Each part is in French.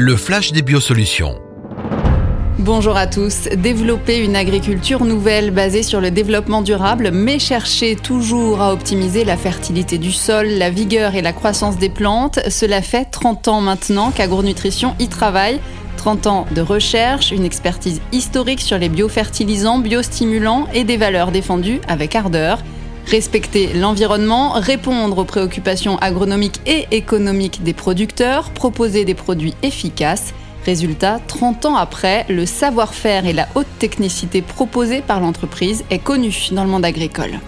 Le flash des biosolutions. Bonjour à tous. Développer une agriculture nouvelle basée sur le développement durable, mais chercher toujours à optimiser la fertilité du sol, la vigueur et la croissance des plantes, cela fait 30 ans maintenant qu'AgroNutrition y travaille. 30 ans de recherche, une expertise historique sur les biofertilisants, biostimulants et des valeurs défendues avec ardeur. Respecter l'environnement, répondre aux préoccupations agronomiques et économiques des producteurs, proposer des produits efficaces. Résultat, 30 ans après, le savoir-faire et la haute technicité proposée par l'entreprise est connu dans le monde agricole.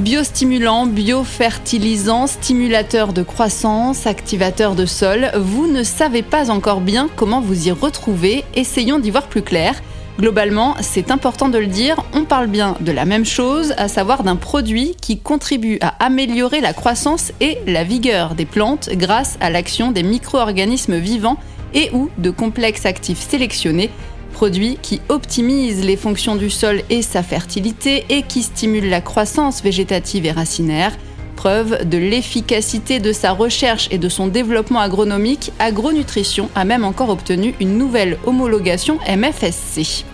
Biostimulant, biofertilisant, stimulateur de croissance, activateur de sol, vous ne savez pas encore bien comment vous y retrouver, essayons d'y voir plus clair. Globalement, c'est important de le dire, on parle bien de la même chose, à savoir d'un produit qui contribue à améliorer la croissance et la vigueur des plantes grâce à l'action des micro-organismes vivants et ou de complexes actifs sélectionnés, produit qui optimise les fonctions du sol et sa fertilité et qui stimule la croissance végétative et racinaire. Preuve de l'efficacité de sa recherche et de son développement agronomique, Agronutrition a même encore obtenu une nouvelle homologation MFSC.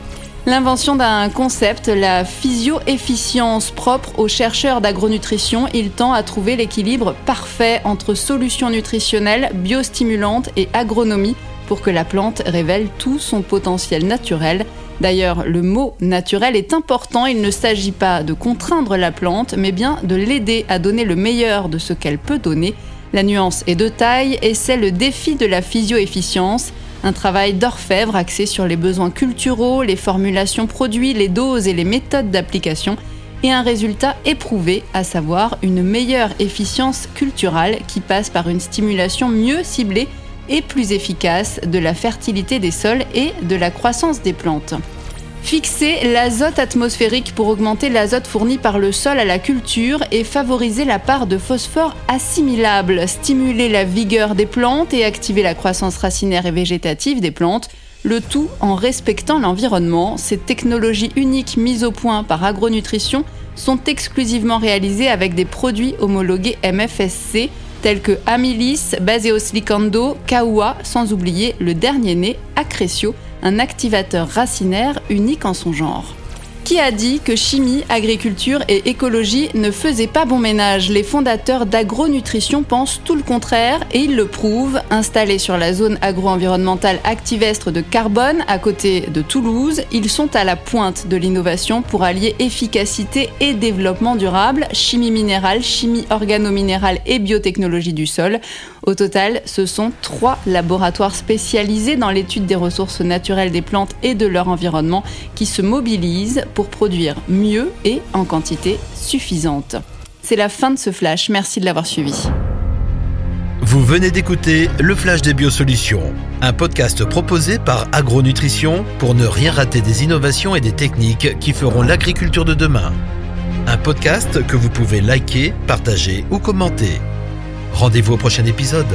L'invention d'un concept, la physio-efficience propre aux chercheurs d'agronutrition, il tend à trouver l'équilibre parfait entre solutions nutritionnelles, biostimulantes et agronomie pour que la plante révèle tout son potentiel naturel. D'ailleurs, le mot naturel est important, il ne s'agit pas de contraindre la plante, mais bien de l'aider à donner le meilleur de ce qu'elle peut donner. La nuance est de taille et c'est le défi de la physio-efficience. Un travail d'orfèvre axé sur les besoins culturaux, les formulations produits, les doses et les méthodes d'application, et un résultat éprouvé, à savoir une meilleure efficience culturelle qui passe par une stimulation mieux ciblée et plus efficace de la fertilité des sols et de la croissance des plantes. Fixer l'azote atmosphérique pour augmenter l'azote fourni par le sol à la culture et favoriser la part de phosphore assimilable, stimuler la vigueur des plantes et activer la croissance racinaire et végétative des plantes, le tout en respectant l'environnement. Ces technologies uniques mises au point par Agronutrition sont exclusivement réalisées avec des produits homologués MFSC tels que Amilis, Baseoslicando, Kawa, sans oublier le dernier né, Accrecio, un activateur racinaire unique en son genre. Qui a dit que chimie, agriculture et écologie ne faisaient pas bon ménage? Les fondateurs d'agronutrition pensent tout le contraire et ils le prouvent. Installés sur la zone agro-environnementale activestre de Carbone, à côté de Toulouse, ils sont à la pointe de l'innovation pour allier efficacité et développement durable, chimie minérale, chimie organo-minérale et biotechnologie du sol. Au total, ce sont trois laboratoires spécialisés dans l'étude des ressources naturelles des plantes et de leur environnement qui se mobilisent pour produire mieux et en quantité suffisante. C'est la fin de ce flash, merci de l'avoir suivi. Vous venez d'écouter Le Flash des Biosolutions, un podcast proposé par Agronutrition pour ne rien rater des innovations et des techniques qui feront l'agriculture de demain. Un podcast que vous pouvez liker, partager ou commenter. Rendez-vous au prochain épisode.